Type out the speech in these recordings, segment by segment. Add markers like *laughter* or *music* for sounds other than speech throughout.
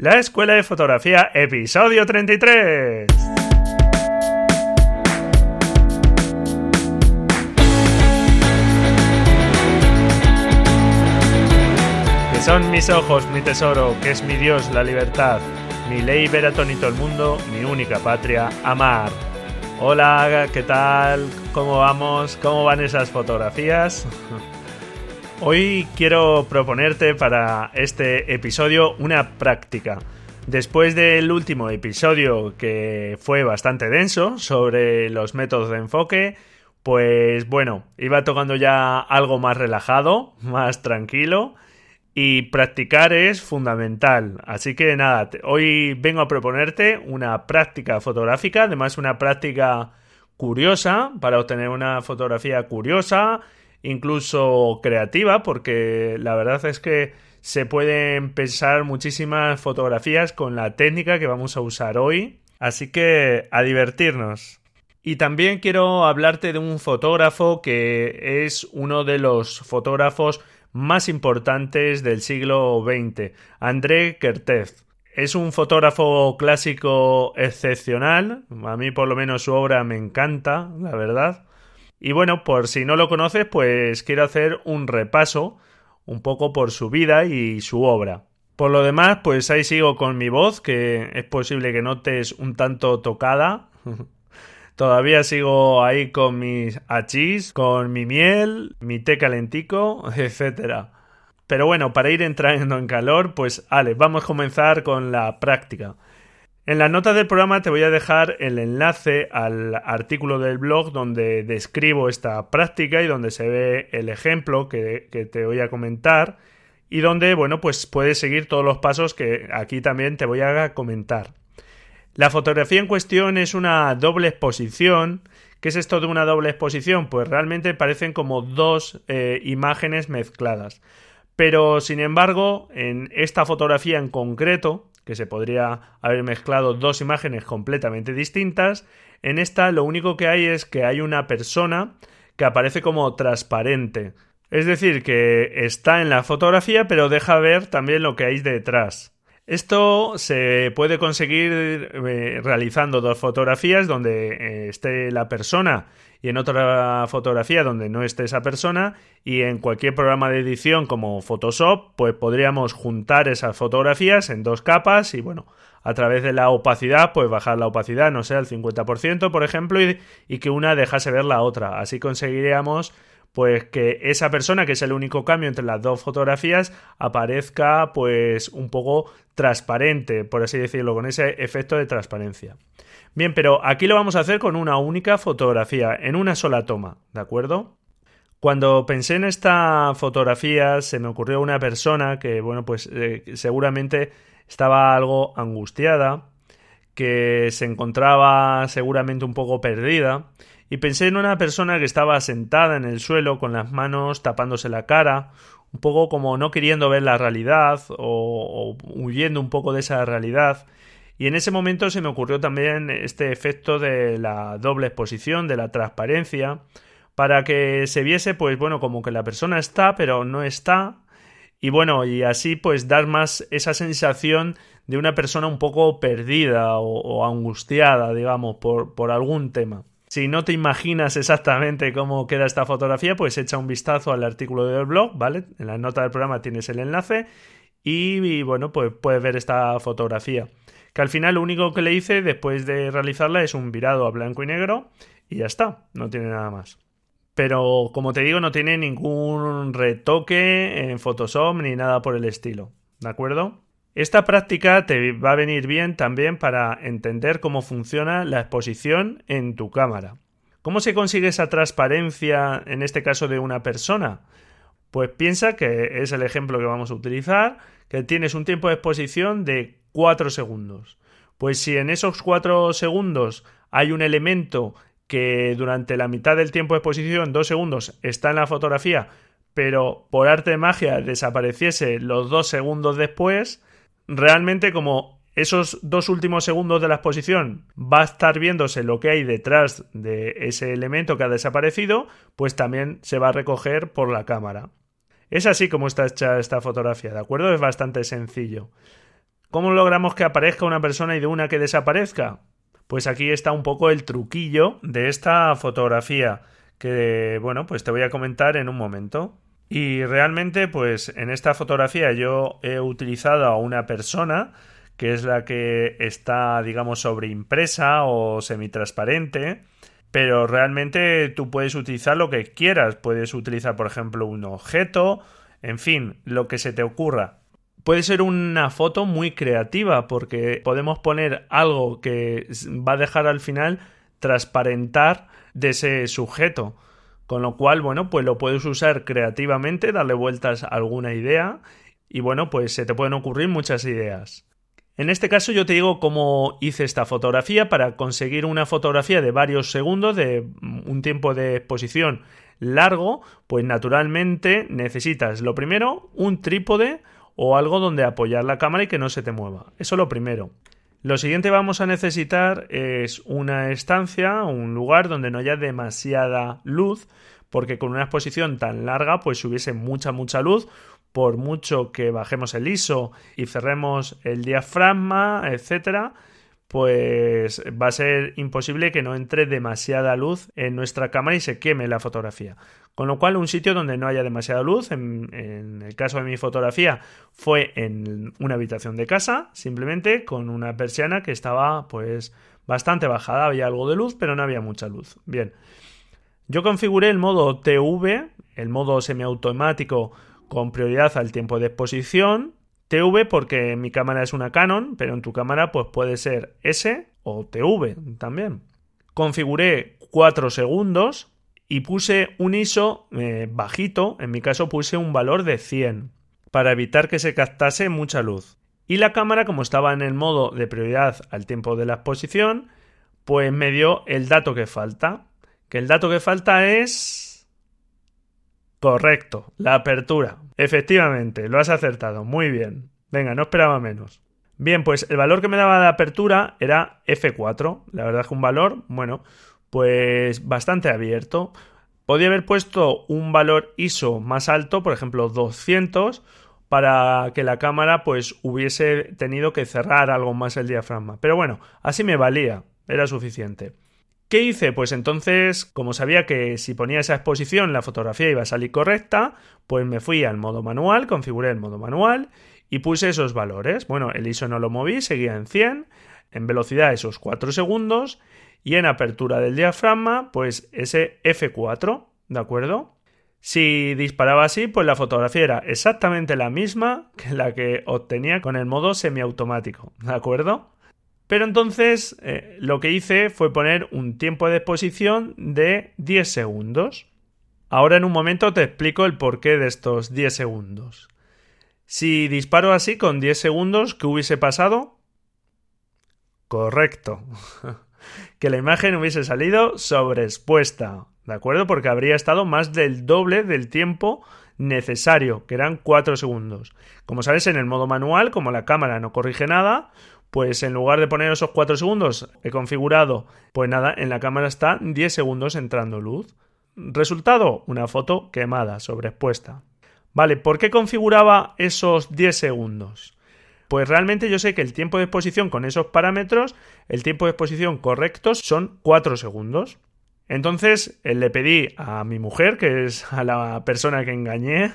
La Escuela de Fotografía, episodio 33. Que son mis ojos, mi tesoro, que es mi Dios, la libertad, mi ley ver a tonito el mundo, mi única patria, amar. Hola, ¿qué tal? ¿Cómo vamos? ¿Cómo van esas fotografías? *laughs* Hoy quiero proponerte para este episodio una práctica. Después del último episodio que fue bastante denso sobre los métodos de enfoque, pues bueno, iba tocando ya algo más relajado, *laughs* más tranquilo y practicar es fundamental. Así que nada, hoy vengo a proponerte una práctica fotográfica, además una práctica curiosa para obtener una fotografía curiosa incluso creativa, porque la verdad es que se pueden pensar muchísimas fotografías con la técnica que vamos a usar hoy. Así que a divertirnos. Y también quiero hablarte de un fotógrafo que es uno de los fotógrafos más importantes del siglo XX, André Kertész. Es un fotógrafo clásico excepcional, a mí por lo menos su obra me encanta, la verdad. Y bueno, por si no lo conoces, pues quiero hacer un repaso un poco por su vida y su obra. Por lo demás, pues ahí sigo con mi voz, que es posible que notes un tanto tocada. *laughs* Todavía sigo ahí con mis hachís, con mi miel, mi té calentico, *laughs* etc. Pero bueno, para ir entrando en calor, pues Ale, vamos a comenzar con la práctica. En las notas del programa te voy a dejar el enlace al artículo del blog donde describo esta práctica y donde se ve el ejemplo que, te voy a comentar y donde, bueno, pues puedes seguir todos los pasos que aquí también te voy a comentar. La fotografía en cuestión es una doble exposición. ¿Qué es esto de una doble exposición? Pues realmente parecen como dos eh, imágenes mezcladas. Pero, sin embargo, en esta fotografía en concreto, que se podría haber mezclado dos imágenes completamente distintas. En esta lo único que hay es que hay una persona que aparece como transparente. Es decir, que está en la fotografía pero deja ver también lo que hay detrás. Esto se puede conseguir eh, realizando dos fotografías donde eh, esté la persona y en otra fotografía donde no esté esa persona y en cualquier programa de edición como Photoshop pues podríamos juntar esas fotografías en dos capas y bueno a través de la opacidad pues bajar la opacidad no sé al 50% por ejemplo y, y que una dejase ver la otra. Así conseguiríamos pues que esa persona, que es el único cambio entre las dos fotografías, aparezca pues un poco transparente, por así decirlo, con ese efecto de transparencia. Bien, pero aquí lo vamos a hacer con una única fotografía, en una sola toma, ¿de acuerdo? Cuando pensé en esta fotografía se me ocurrió una persona que, bueno, pues eh, seguramente estaba algo angustiada, que se encontraba seguramente un poco perdida, y pensé en una persona que estaba sentada en el suelo con las manos tapándose la cara, un poco como no queriendo ver la realidad o, o huyendo un poco de esa realidad, y en ese momento se me ocurrió también este efecto de la doble exposición, de la transparencia, para que se viese, pues bueno, como que la persona está, pero no está. Y bueno, y así pues dar más esa sensación de una persona un poco perdida o, angustiada, digamos, por, por algún tema. Si no te imaginas exactamente cómo queda esta fotografía, pues echa un vistazo al artículo del blog, ¿vale? En la nota del programa tienes el enlace y, bueno, pues puedes ver esta fotografía que al final lo único que le hice después de realizarla es un virado a blanco y negro y ya está, no tiene nada más. Pero como te digo, no tiene ningún retoque en Photoshop ni nada por el estilo, ¿de acuerdo? Esta práctica te va a venir bien también para entender cómo funciona la exposición en tu cámara. ¿Cómo se consigue esa transparencia en este caso de una persona? Pues piensa que es el ejemplo que vamos a utilizar, que tienes un tiempo de exposición de 4 segundos. Pues si en esos 4 segundos hay un elemento que durante la mitad del tiempo de exposición, 2 segundos, está en la fotografía, pero por arte de magia desapareciese los 2 segundos después, realmente como esos dos últimos segundos de la exposición va a estar viéndose lo que hay detrás de ese elemento que ha desaparecido, pues también se va a recoger por la cámara. Es así como está hecha esta fotografía, ¿de acuerdo? Es bastante sencillo. ¿Cómo logramos que aparezca una persona y de una que desaparezca? Pues aquí está un poco el truquillo de esta fotografía que, bueno, pues te voy a comentar en un momento. Y realmente, pues en esta fotografía yo he utilizado a una persona que es la que está, digamos, sobreimpresa o semitransparente. Pero realmente tú puedes utilizar lo que quieras. Puedes utilizar, por ejemplo, un objeto, en fin, lo que se te ocurra. Puede ser una foto muy creativa porque podemos poner algo que va a dejar al final transparentar de ese sujeto. Con lo cual, bueno, pues lo puedes usar creativamente, darle vueltas a alguna idea y bueno, pues se te pueden ocurrir muchas ideas. En este caso yo te digo cómo hice esta fotografía para conseguir una fotografía de varios segundos, de un tiempo de exposición largo, pues naturalmente necesitas lo primero un trípode o algo donde apoyar la cámara y que no se te mueva. Eso lo primero. Lo siguiente vamos a necesitar es una estancia, un lugar donde no haya demasiada luz, porque con una exposición tan larga pues hubiese mucha mucha luz, por mucho que bajemos el ISO y cerremos el diafragma, etcétera, pues va a ser imposible que no entre demasiada luz en nuestra cámara y se queme la fotografía. Con lo cual, un sitio donde no haya demasiada luz, en, el caso de mi fotografía, fue en una habitación de casa, simplemente con una persiana que estaba pues bastante bajada, había algo de luz, pero no había mucha luz. Bien. Yo configuré el modo TV, el modo semiautomático con prioridad al tiempo de exposición, TV porque mi cámara es una Canon, pero en tu cámara pues puede ser S o TV también. Configuré 4 segundos y puse un ISO eh, bajito, en mi caso puse un valor de 100 para evitar que se captase mucha luz. Y la cámara, como estaba en el modo de prioridad al tiempo de la exposición, pues me dio el dato que falta. Que el dato que falta es Correcto, la apertura. Efectivamente, lo has acertado. Muy bien. Venga, no esperaba menos. Bien, pues el valor que me daba de apertura era F4. La verdad es que un valor, bueno, pues bastante abierto. Podía haber puesto un valor ISO más alto, por ejemplo 200, para que la cámara pues hubiese tenido que cerrar algo más el diafragma. Pero bueno, así me valía, era suficiente. ¿Qué hice? Pues entonces, como sabía que si ponía esa exposición la fotografía iba a salir correcta, pues me fui al modo manual, configuré el modo manual y puse esos valores. Bueno, el ISO no lo moví, seguía en 100, en velocidad esos 4 segundos y en apertura del diafragma, pues ese F4, ¿de acuerdo? Si disparaba así, pues la fotografía era exactamente la misma que la que obtenía con el modo semiautomático, ¿de acuerdo? Pero entonces eh, lo que hice fue poner un tiempo de exposición de 10 segundos. Ahora en un momento te explico el porqué de estos 10 segundos. Si disparo así con 10 segundos, ¿qué hubiese pasado? Correcto. *laughs* que la imagen hubiese salido sobreexpuesta. ¿De acuerdo? Porque habría estado más del doble del tiempo necesario, que eran 4 segundos. Como sabes, en el modo manual, como la cámara no corrige nada, pues en lugar de poner esos 4 segundos he configurado, pues nada, en la cámara está 10 segundos entrando luz. Resultado, una foto quemada, sobreexpuesta. Vale, ¿por qué configuraba esos 10 segundos? Pues realmente yo sé que el tiempo de exposición con esos parámetros, el tiempo de exposición correctos son 4 segundos. Entonces eh, le pedí a mi mujer, que es a la persona que engañé,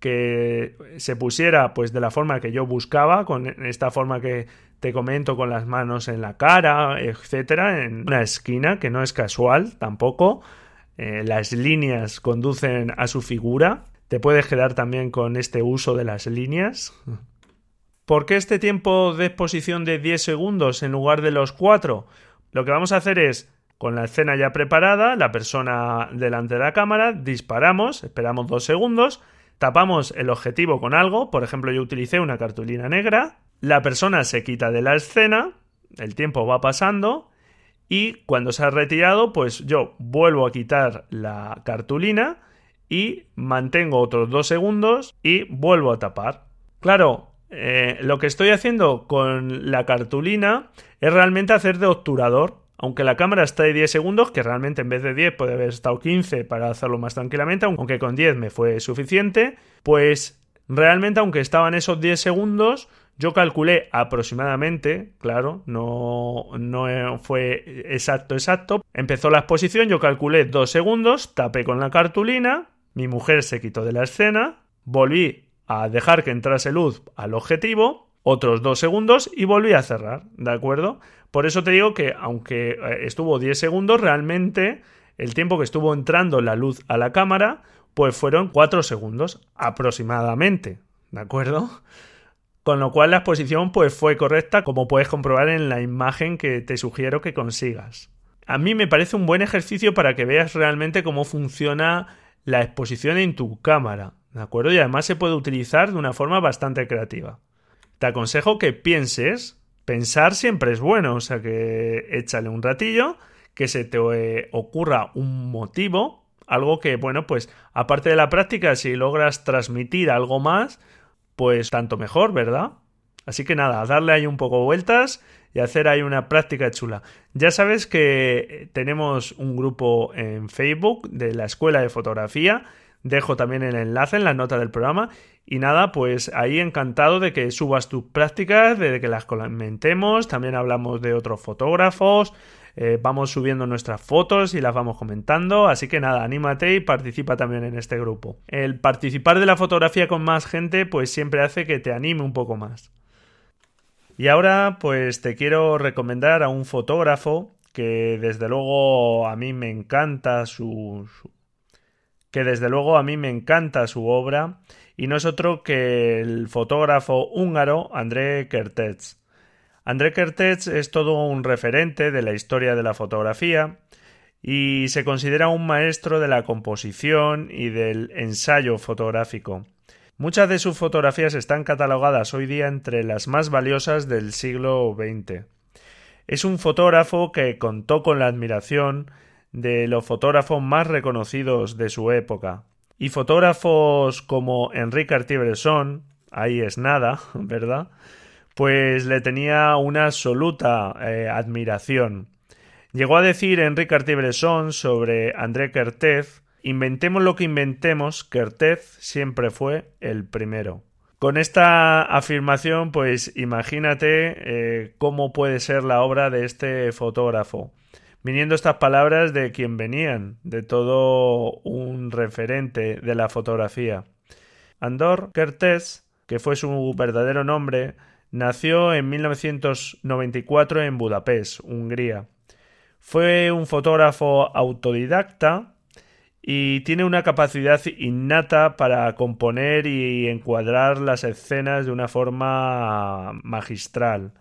que se pusiera pues de la forma que yo buscaba, con esta forma que te comento con las manos en la cara, etcétera, en una esquina que no es casual tampoco. Eh, las líneas conducen a su figura. Te puedes quedar también con este uso de las líneas. ¿Por qué este tiempo de exposición de 10 segundos en lugar de los 4? Lo que vamos a hacer es, con la escena ya preparada, la persona delante de la cámara, disparamos, esperamos 2 segundos, tapamos el objetivo con algo, por ejemplo yo utilicé una cartulina negra, la persona se quita de la escena, el tiempo va pasando y cuando se ha retirado, pues yo vuelvo a quitar la cartulina y mantengo otros dos segundos y vuelvo a tapar. Claro, eh, lo que estoy haciendo con la cartulina es realmente hacer de obturador. Aunque la cámara está de 10 segundos, que realmente en vez de 10 puede haber estado 15 para hacerlo más tranquilamente, aunque con 10 me fue suficiente, pues realmente aunque estaban esos 10 segundos, Yo calculé aproximadamente, claro, no, no fue exacto, exacto. Empezó la exposición, yo calculé dos segundos, tapé con la cartulina, mi mujer se quitó de la escena, volví a dejar que entrase luz al objetivo, otros dos segundos y volví a cerrar, ¿de acuerdo? Por eso te digo que aunque eh, estuvo 10 segundos, realmente el tiempo que estuvo entrando la luz a la cámara, pues fueron 4 segundos aproximadamente, ¿de acuerdo? Con lo cual la exposición pues fue correcta como puedes comprobar en la imagen que te sugiero que consigas. A mí me parece un buen ejercicio para que veas realmente cómo funciona la exposición en tu cámara, ¿de acuerdo? Y además se puede utilizar de una forma bastante creativa. Te aconsejo que pienses, pensar siempre es bueno, o sea que échale un ratillo, que se te eh, ocurra un motivo, algo que, bueno, pues aparte de la práctica, si logras transmitir algo más, pues tanto mejor, ¿verdad? Así que nada, darle ahí un poco vueltas y hacer ahí una práctica chula. Ya sabes que tenemos un grupo en Facebook de la Escuela de Fotografía. Dejo también el enlace en la nota del programa. Y nada, pues ahí encantado de que subas tus prácticas, de que las comentemos. También hablamos de otros fotógrafos. Eh, vamos subiendo nuestras fotos y las vamos comentando. Así que nada, anímate y participa también en este grupo. El participar de la fotografía con más gente, pues siempre hace que te anime un poco más. Y ahora, pues te quiero recomendar a un fotógrafo que desde luego a mí me encanta su, que desde luego a mí me encanta su obra y no es otro que el fotógrafo húngaro André Kertész. André Kertész es todo un referente de la historia de la fotografía y se considera un maestro de la composición y del ensayo fotográfico. Muchas de sus fotografías están catalogadas hoy día entre las más valiosas del siglo XX. Es un fotógrafo que contó con la admiración de los fotógrafos más reconocidos de su época. Y fotógrafos como Enrique Cartier-Bresson, ahí es nada, *laughs* ¿verdad? pues le tenía una absoluta eh, admiración. Llegó a decir Enrique Cartier-Bresson sobre André Kertész Inventemos lo que inventemos, Kertész siempre fue el primero. Con esta afirmación, pues imagínate eh, cómo puede ser la obra de este fotógrafo. Viniendo estas palabras de quien venían, de todo un referente de la fotografía. Andor Kertész, que fue su verdadero nombre, Nació en 1994 en Budapest, Hungría. Fue un fotógrafo autodidacta y tiene una capacidad innata para componer y encuadrar las escenas de una forma magistral.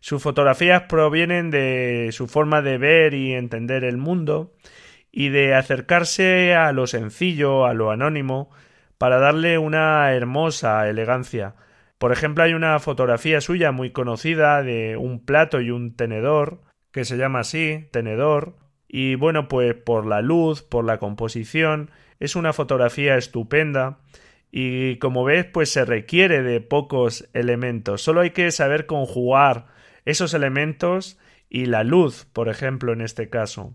Sus fotografías provienen de su forma de ver y entender el mundo y de acercarse a lo sencillo, a lo anónimo, para darle una hermosa elegancia. Por ejemplo, hay una fotografía suya muy conocida de un plato y un tenedor, que se llama así, tenedor, y bueno, pues por la luz, por la composición, es una fotografía estupenda. Y como ves, pues se requiere de pocos elementos, solo hay que saber conjugar esos elementos y la luz, por ejemplo, en este caso.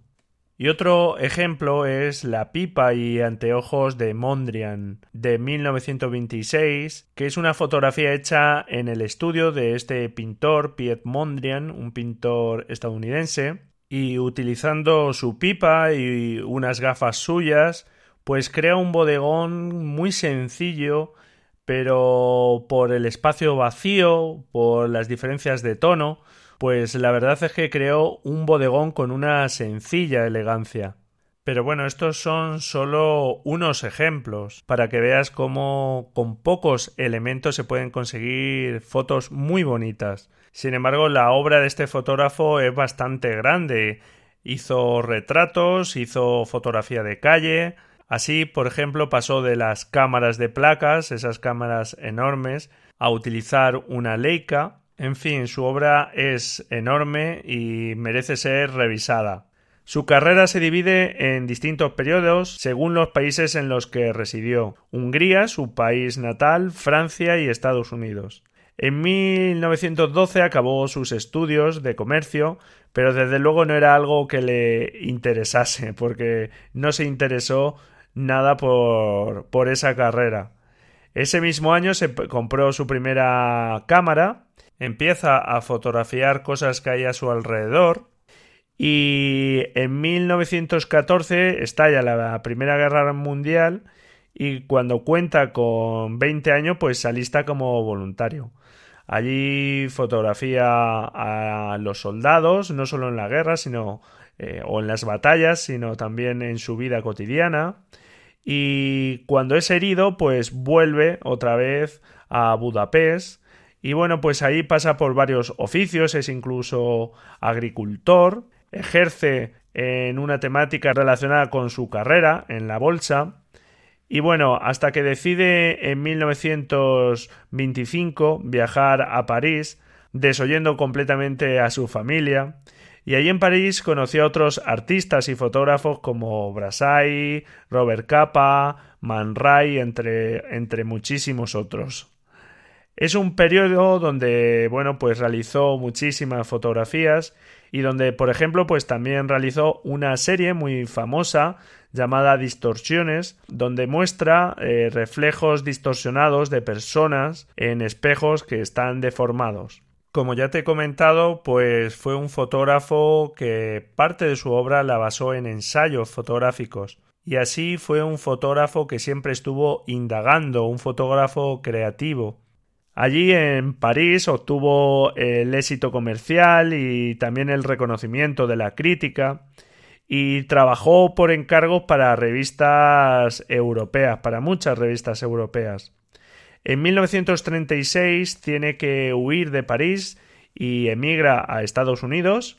Y otro ejemplo es La pipa y anteojos de Mondrian de 1926, que es una fotografía hecha en el estudio de este pintor Piet Mondrian, un pintor estadounidense, y utilizando su pipa y unas gafas suyas, pues crea un bodegón muy sencillo, pero por el espacio vacío, por las diferencias de tono, pues la verdad es que creó un bodegón con una sencilla elegancia. Pero bueno, estos son solo unos ejemplos para que veas cómo con pocos elementos se pueden conseguir fotos muy bonitas. Sin embargo, la obra de este fotógrafo es bastante grande. Hizo retratos, hizo fotografía de calle. Así, por ejemplo, pasó de las cámaras de placas, esas cámaras enormes, a utilizar una Leica, en fin, su obra es enorme y merece ser revisada. Su carrera se divide en distintos periodos según los países en los que residió Hungría, su país natal, Francia y Estados Unidos. En 1912 acabó sus estudios de comercio, pero desde luego no era algo que le interesase, porque no se interesó nada por, por esa carrera. Ese mismo año se compró su primera cámara, empieza a fotografiar cosas que hay a su alrededor y en 1914 estalla la Primera Guerra Mundial y cuando cuenta con 20 años pues se alista como voluntario. Allí fotografía a los soldados, no solo en la guerra, sino eh, o en las batallas, sino también en su vida cotidiana. Y cuando es herido, pues vuelve otra vez a Budapest. Y bueno, pues ahí pasa por varios oficios, es incluso agricultor, ejerce en una temática relacionada con su carrera en la bolsa y bueno, hasta que decide en 1925 viajar a París, desoyendo completamente a su familia. Y allí en París conoció a otros artistas y fotógrafos como Brassai, Robert Capa, Man Ray, entre, entre muchísimos otros. Es un periodo donde, bueno, pues realizó muchísimas fotografías y donde, por ejemplo, pues también realizó una serie muy famosa llamada Distorsiones, donde muestra eh, reflejos distorsionados de personas en espejos que están deformados. Como ya te he comentado, pues fue un fotógrafo que parte de su obra la basó en ensayos fotográficos. Y así fue un fotógrafo que siempre estuvo indagando, un fotógrafo creativo. Allí en París obtuvo el éxito comercial y también el reconocimiento de la crítica y trabajó por encargos para revistas europeas, para muchas revistas europeas. En 1936 tiene que huir de París y emigra a Estados Unidos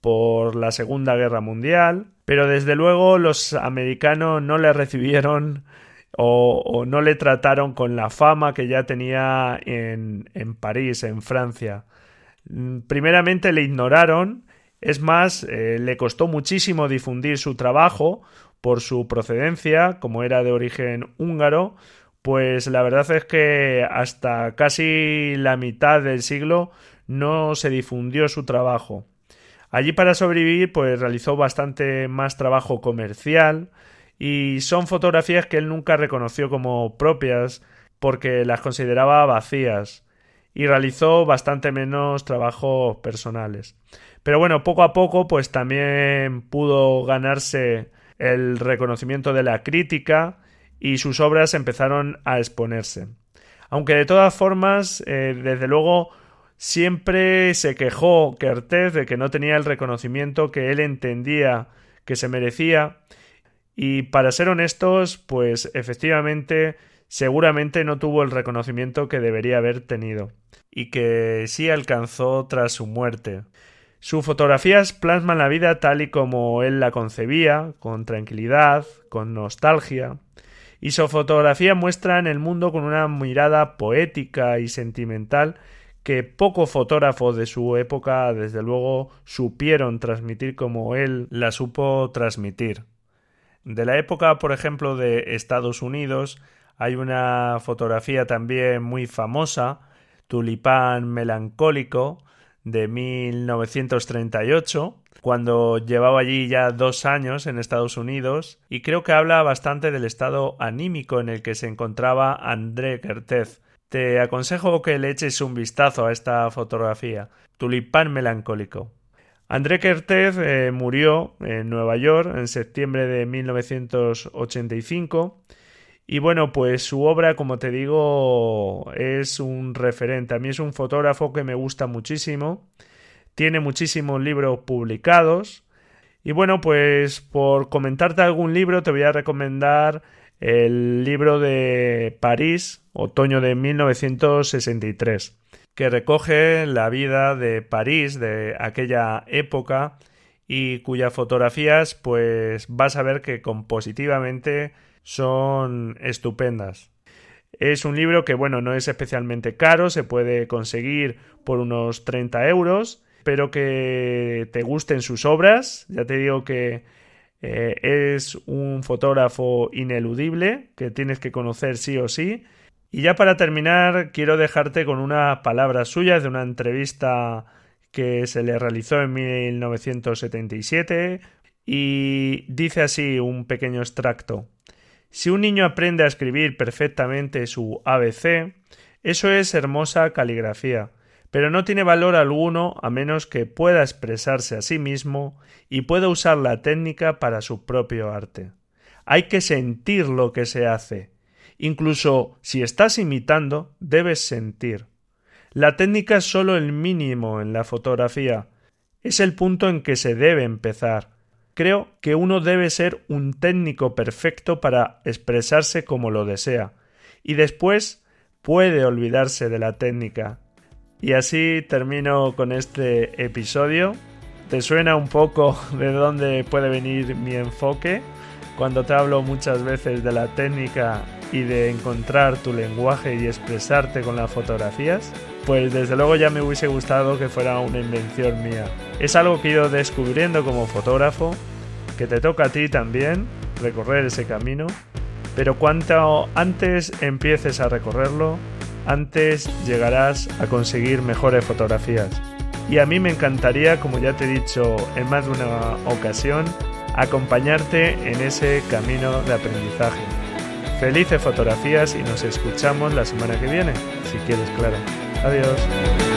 por la Segunda Guerra Mundial, pero desde luego los americanos no le recibieron o, no le trataron con la fama que ya tenía en, en París, en Francia. Primeramente le ignoraron es más, eh, le costó muchísimo difundir su trabajo por su procedencia, como era de origen húngaro, pues la verdad es que hasta casi la mitad del siglo no se difundió su trabajo. Allí para sobrevivir pues realizó bastante más trabajo comercial y son fotografías que él nunca reconoció como propias porque las consideraba vacías y realizó bastante menos trabajos personales. Pero bueno, poco a poco pues también pudo ganarse el reconocimiento de la crítica y sus obras empezaron a exponerse. Aunque de todas formas, eh, desde luego, siempre se quejó Kertész de que no tenía el reconocimiento que él entendía que se merecía y para ser honestos, pues efectivamente seguramente no tuvo el reconocimiento que debería haber tenido y que sí alcanzó tras su muerte. Sus fotografías plasman la vida tal y como él la concebía, con tranquilidad, con nostalgia, y su fotografía muestran el mundo con una mirada poética y sentimental que pocos fotógrafos de su época desde luego supieron transmitir como él la supo transmitir. De la época, por ejemplo, de Estados Unidos, hay una fotografía también muy famosa, Tulipán melancólico, de 1938, cuando llevaba allí ya dos años en Estados Unidos, y creo que habla bastante del estado anímico en el que se encontraba André Kertész. Te aconsejo que le eches un vistazo a esta fotografía. Tulipán melancólico. André Kertész eh, murió en Nueva York en septiembre de 1985 y bueno, pues su obra, como te digo, es un referente. A mí es un fotógrafo que me gusta muchísimo. Tiene muchísimos libros publicados. Y bueno, pues por comentarte algún libro, te voy a recomendar el libro de París, otoño de 1963, que recoge la vida de París de aquella época y cuyas fotografías pues vas a ver que compositivamente son estupendas. Es un libro que, bueno, no es especialmente caro, se puede conseguir por unos 30 euros. Espero que te gusten sus obras. Ya te digo que eh, es un fotógrafo ineludible que tienes que conocer sí o sí. Y ya para terminar, quiero dejarte con unas palabras suyas de una entrevista que se le realizó en 1977 y dice así un pequeño extracto. Si un niño aprende a escribir perfectamente su ABC, eso es hermosa caligrafía, pero no tiene valor alguno a menos que pueda expresarse a sí mismo y pueda usar la técnica para su propio arte. Hay que sentir lo que se hace. Incluso si estás imitando, debes sentir. La técnica es solo el mínimo en la fotografía. Es el punto en que se debe empezar. Creo que uno debe ser un técnico perfecto para expresarse como lo desea, y después puede olvidarse de la técnica. Y así termino con este episodio. ¿Te suena un poco *laughs* de dónde puede venir mi enfoque? Cuando te hablo muchas veces de la técnica y de encontrar tu lenguaje y expresarte con las fotografías, pues desde luego ya me hubiese gustado que fuera una invención mía. Es algo que he ido descubriendo como fotógrafo, que te toca a ti también recorrer ese camino, pero cuanto antes empieces a recorrerlo, antes llegarás a conseguir mejores fotografías. Y a mí me encantaría, como ya te he dicho en más de una ocasión, acompañarte en ese camino de aprendizaje. Felices fotografías y nos escuchamos la semana que viene, si quieres, claro. Adiós.